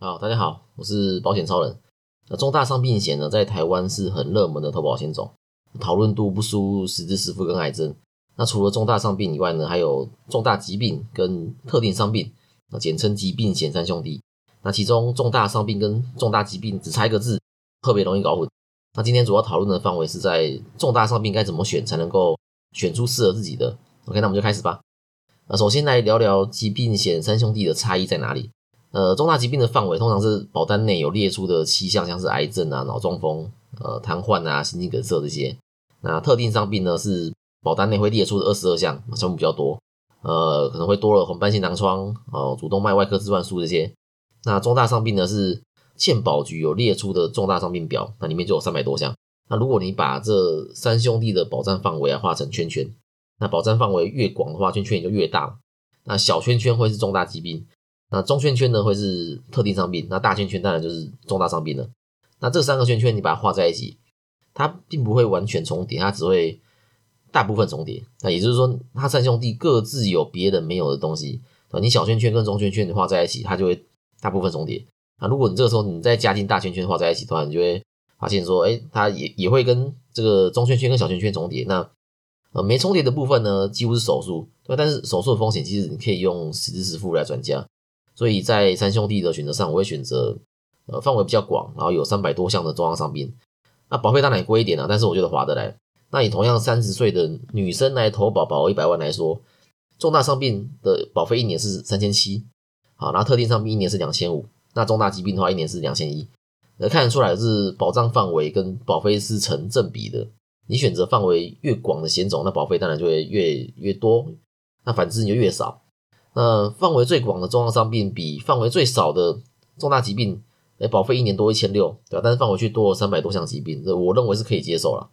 好，大家好，我是保险超人。那重大伤病险呢，在台湾是很热门的投保险种，讨论度不输实质实付跟癌症。那除了重大伤病以外呢，还有重大疾病跟特定伤病，那简称疾病险三兄弟。那其中重大伤病跟重大疾病只差一个字，特别容易搞混。那今天主要讨论的范围是在重大伤病该怎么选才能够选出适合自己的。OK，那我们就开始吧。那首先来聊聊疾病险三兄弟的差异在哪里。呃，重大疾病的范围通常是保单内有列出的七项，像是癌症啊、脑中风、呃、瘫痪啊、心肌梗塞这些。那特定伤病呢，是保单内会列出的二十二项，项目比较多。呃，可能会多了红斑性狼疮、哦、主动脉外科置换术这些。那重大伤病呢，是健保局有列出的重大伤病表，那里面就有三百多项。那如果你把这三兄弟的保障范围啊画成圈圈，那保障范围越广的话，圈圈也就越大。那小圈圈会是重大疾病。那中圈圈呢会是特定伤病，那大圈圈当然就是重大伤病了。那这三个圈圈你把它画在一起，它并不会完全重叠，它只会大部分重叠。那也就是说，它三兄弟各自有别人没有的东西。你小圈圈跟中圈圈你画在一起，它就会大部分重叠。那如果你这个时候你再加进大圈圈画在一起的话，你就会发现说，哎，它也也会跟这个中圈圈跟小圈圈重叠。那呃没重叠的部分呢，几乎是手术，对但是手术的风险其实你可以用实支实付来转嫁。所以在三兄弟的选择上，我会选择呃范围比较广，然后有三百多项的重大伤病。那保费当然也贵一点啊，但是我觉得划得来。那以同样三十岁的女生来投保保额一百万来说，重大伤病的保费一年是三千七，好，然后特定伤病一年是两千五，那重大疾病的话一年是两千一。呃，看得出来是保障范围跟保费是成正比的。你选择范围越广的险种，那保费当然就会越越多，那反之你就越少。那范围最广的重大伤病比范围最少的重大疾病，哎，保费一年多一千六，对吧？但是范围去多了三百多项疾病，这我认为是可以接受了。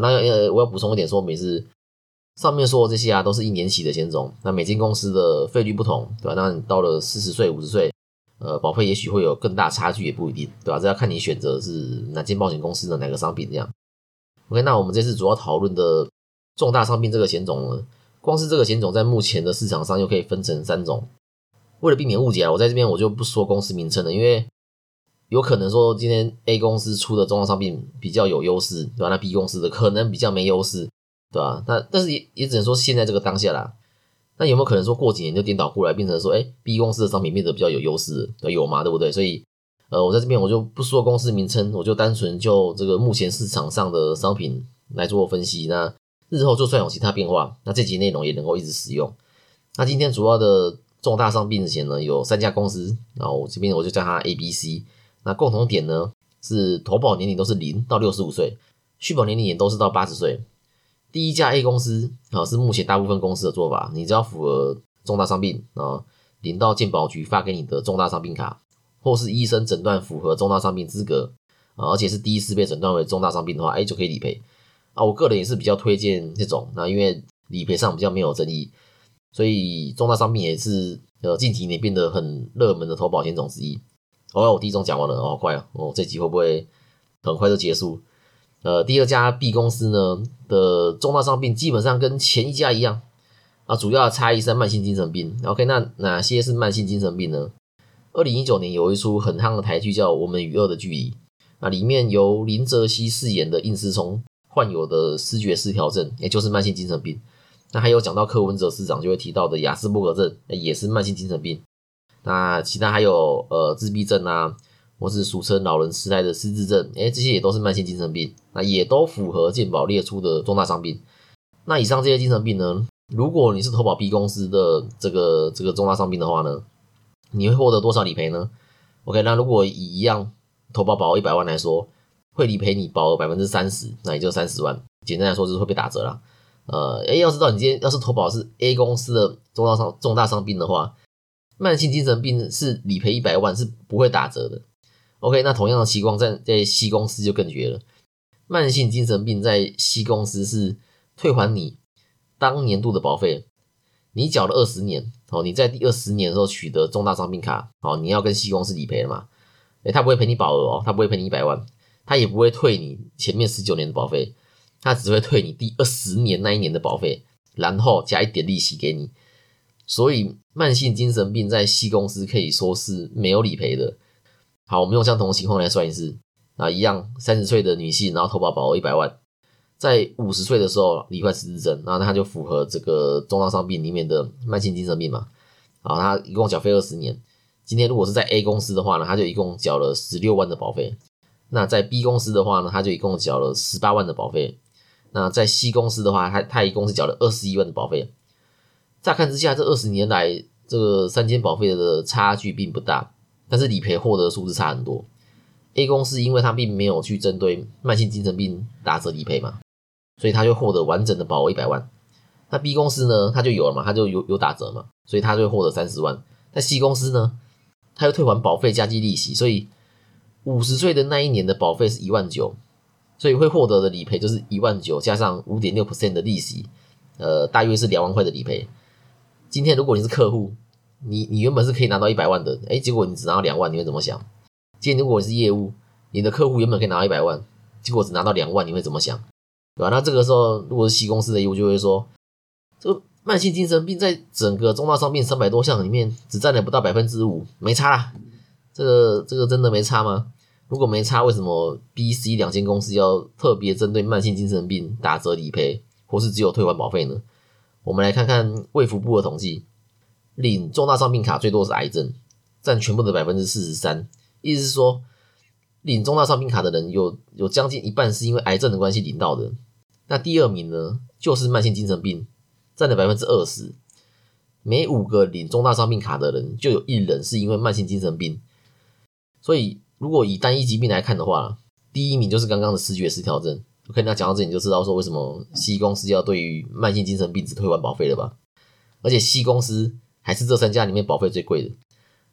那呃，我要补充一点说明是，上面说的这些啊，都是一年期的险种。那每间公司的费率不同，对吧？那你到了四十岁、五十岁，呃，保费也许会有更大差距，也不一定，对吧？这要看你选择是哪间保险公司的哪个商品这样。OK，那我们这次主要讨论的重大伤病这个险种呢？光是这个险种在目前的市场上又可以分成三种。为了避免误解啊，我在这边我就不说公司名称了，因为有可能说今天 A 公司出的重大伤病比较有优势，对吧？那 B 公司的可能比较没优势，对吧？那但是也也只能说现在这个当下啦。那有没有可能说过几年就颠倒过来，变成说，哎，B 公司的商品变得比较有优势？有吗？对不对？所以，呃，我在这边我就不说公司名称，我就单纯就这个目前市场上的商品来做分析。那日后就算有其他变化，那这集内容也能够一直使用。那今天主要的重大伤病险呢，有三家公司，然后我这边我就叫它 A、B、C。那共同点呢是投保年龄都是零到六十五岁，续保年龄也都是到八十岁。第一家 A 公司啊是目前大部分公司的做法，你只要符合重大伤病啊，领到健保局发给你的重大伤病卡，或是医生诊断符合重大伤病资格啊，而且是第一次被诊断为重大伤病的话，哎就可以理赔。啊，我个人也是比较推荐这种，那因为理赔上比较没有争议，所以重大伤病也是呃近几年变得很热门的投保险种之一。哦，我第一种讲完了，哦，快啊，哦，这集会不会很快就结束？呃，第二家 B 公司呢的重大伤病基本上跟前一家一样，啊，主要的差异是慢性精神病。OK，那哪些是慢性精神病呢？二零一九年有一出很夯的台剧叫《我们与恶的距离》，啊，里面由林哲熙饰演的应思聪。患有的视觉失调症，也就是慢性精神病。那还有讲到柯文哲市长就会提到的雅斯伯格症，也是慢性精神病。那其他还有呃自闭症啊，或是俗称老人痴呆的失智症，哎，这些也都是慢性精神病。那也都符合健保列出的重大伤病。那以上这些精神病呢，如果你是投保 B 公司的这个这个重大伤病的话呢，你会获得多少理赔呢？OK，那如果以一样投保保一百万来说。会理赔你保额百分之三十，那也就三十万。简单来说就是会被打折了。呃，哎，要知道你今天要是投保是 A 公司的重大伤重大伤病的话，慢性精神病是理赔一百万是不会打折的。OK，那同样的情况在在 C 公司就更绝了。慢性精神病在 C 公司是退还你当年度的保费，你缴了二十年哦，你在第二十年的时候取得重大伤病卡哦，你要跟 C 公司理赔了嘛？哎，他不会赔你保额哦，他不会赔你一百万。他也不会退你前面十九年的保费，他只会退你第二十年那一年的保费，然后加一点利息给你。所以慢性精神病在 C 公司可以说是没有理赔的。好，我们用相同的情况来算一次啊，一样三十岁的女性，然后投保保额一百万，在五十岁的时候罹患失智症，那她就符合这个重大伤病里面的慢性精神病嘛。啊，她一共缴费二十年。今天如果是在 A 公司的话呢，他就一共缴了十六万的保费。那在 B 公司的话呢，他就一共缴了十八万的保费。那在 C 公司的话，他他一共是缴了二十一万的保费。乍看之下，这二十年来这个三间保费的差距并不大，但是理赔获得的数字差很多。A 公司因为他并没有去针对慢性精神病打折理赔嘛，所以他就获得完整的保额一百万。那 B 公司呢，他就有了嘛，他就有有打折嘛，所以他就获得三十万。那 C 公司呢，他又退还保费加计利息，所以五十岁的那一年的保费是一万九。所以会获得的理赔就是一万九加上五点六 percent 的利息，呃，大约是两万块的理赔。今天如果你是客户，你你原本是可以拿到一百万的，哎，结果你只拿到两万，你会怎么想？今天如果你是业务，你的客户原本可以拿到一百万，结果只拿到两万，你会怎么想？对吧？那这个时候，如果是 C 公司的业务，就会说，这个慢性精神病在整个重大伤病三百多项里面，只占了不到百分之五，没差啦。这个这个真的没差吗？如果没差，为什么 B、C 两间公司要特别针对慢性精神病打折理赔，或是只有退还保费呢？我们来看看卫福部的统计，领重大伤病卡最多是癌症，占全部的百分之四十三。意思是说，领重大伤病卡的人有有将近一半是因为癌症的关系领到的。那第二名呢，就是慢性精神病，占了百分之二十。每五个领重大伤病卡的人，就有一人是因为慢性精神病，所以。如果以单一疾病来看的话，第一名就是刚刚的视觉失调症。OK，那讲到这里你就知道说为什么 C 公司要对于慢性精神病只退还保费了吧？而且 C 公司还是这三家里面保费最贵的。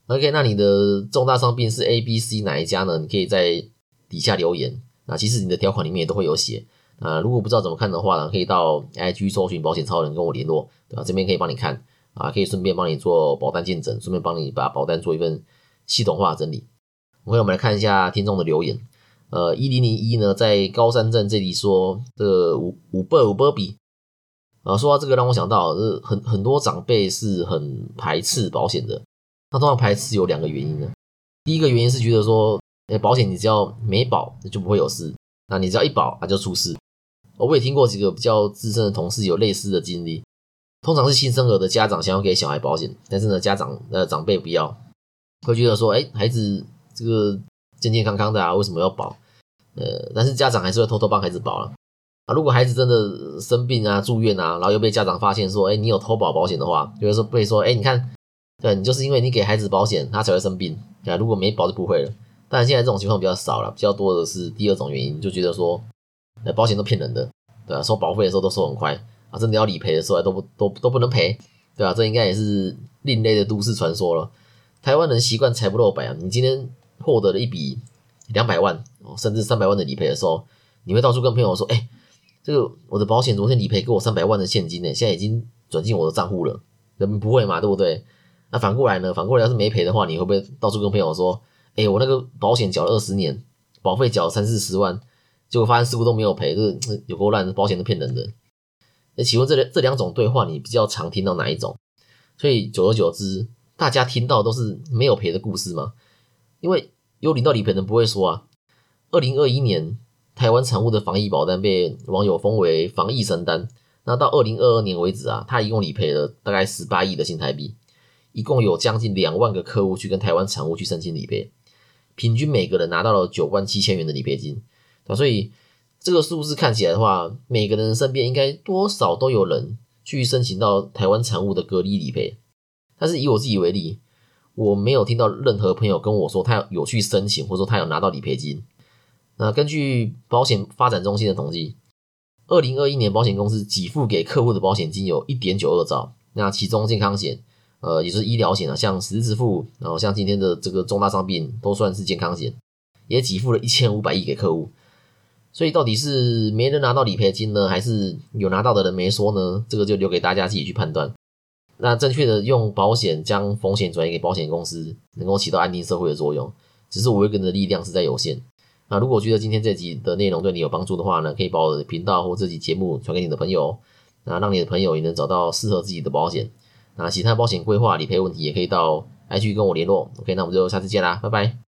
OK，那你的重大伤病是 A、B、C 哪一家呢？你可以在底下留言。那其实你的条款里面也都会有写。啊，如果不知道怎么看的话呢，可以到 IG 搜寻保险超人跟我联络，对吧？这边可以帮你看啊，可以顺便帮你做保单见证，顺便帮你把保单做一份系统化整理。我们来看一下听众的留言。呃，一零零一呢，在高山镇这里说这个五五波五波比啊，说到这个让我想到，呃，很很多长辈是很排斥保险的。那通常排斥有两个原因呢。第一个原因是觉得说，哎，保险你只要没保就不会有事，那你只要一保它就出事。我也听过几个比较资深的同事有类似的经历。通常是新生儿的家长想要给小孩保险，但是呢，家长呃长辈不要，会觉得说，哎，孩子。这个健健康康的啊，为什么要保？呃，但是家长还是会偷偷帮孩子保了啊。如果孩子真的生病啊、住院啊，然后又被家长发现说，哎，你有偷保保险的话，就会说被说，哎，你看，对你就是因为你给孩子保险，他才会生病啊。如果没保就不会了。但现在这种情况比较少了，比较多的是第二种原因，就觉得说，呃，保险都骗人的，对啊，收保费的时候都收很快啊，真的要理赔的时候都不都都不能赔，对吧？这应该也是另类的都市传说了。台湾人习惯财不露白啊，你今天。获得了一笔两百万哦，甚至三百万的理赔的时候，你会到处跟朋友说：“哎，这个我的保险昨天理赔给我三百万的现金呢，现在已经转进我的账户了。”人不会嘛，对不对？那反过来呢？反过来要是没赔的话，你会不会到处跟朋友说：“哎，我那个保险缴了二十年，保费缴三四十万，结果发现事故都没有赔，这有够烂，保险都骗人的。”那请问这这两种对话，你比较常听到哪一种？所以久而久之，大家听到都是没有赔的故事吗？因为有领到理赔的不会说啊。二零二一年台湾产物的防疫保单被网友封为防疫神单，那到二零二二年为止啊，他一共理赔了大概十八亿的新台币，一共有将近两万个客户去跟台湾产物去申请理赔，平均每个人拿到了九万七千元的理赔金啊。所以这个数字看起来的话，每个人身边应该多少都有人去申请到台湾产物的隔离理赔。但是以我自己为例。我没有听到任何朋友跟我说他有去申请，或者说他有拿到理赔金。那根据保险发展中心的统计，二零二一年保险公司给付给客户的保险金有一点九二兆。那其中健康险，呃，也就是医疗险啊，像实支付，然后像今天的这个重大伤病都算是健康险，也给付了一千五百亿给客户。所以到底是没人拿到理赔金呢，还是有拿到的人没说呢？这个就留给大家自己去判断。那正确的用保险将风险转移给保险公司，能够起到安定社会的作用。只是我一个人的力量实在有限。那如果觉得今天这集的内容对你有帮助的话呢，可以把我的频道或这集节目传给你的朋友，那让你的朋友也能找到适合自己的保险。那其他保险规划、理赔问题也可以到 IG 跟我联络。OK，那我们就下次见啦，拜拜。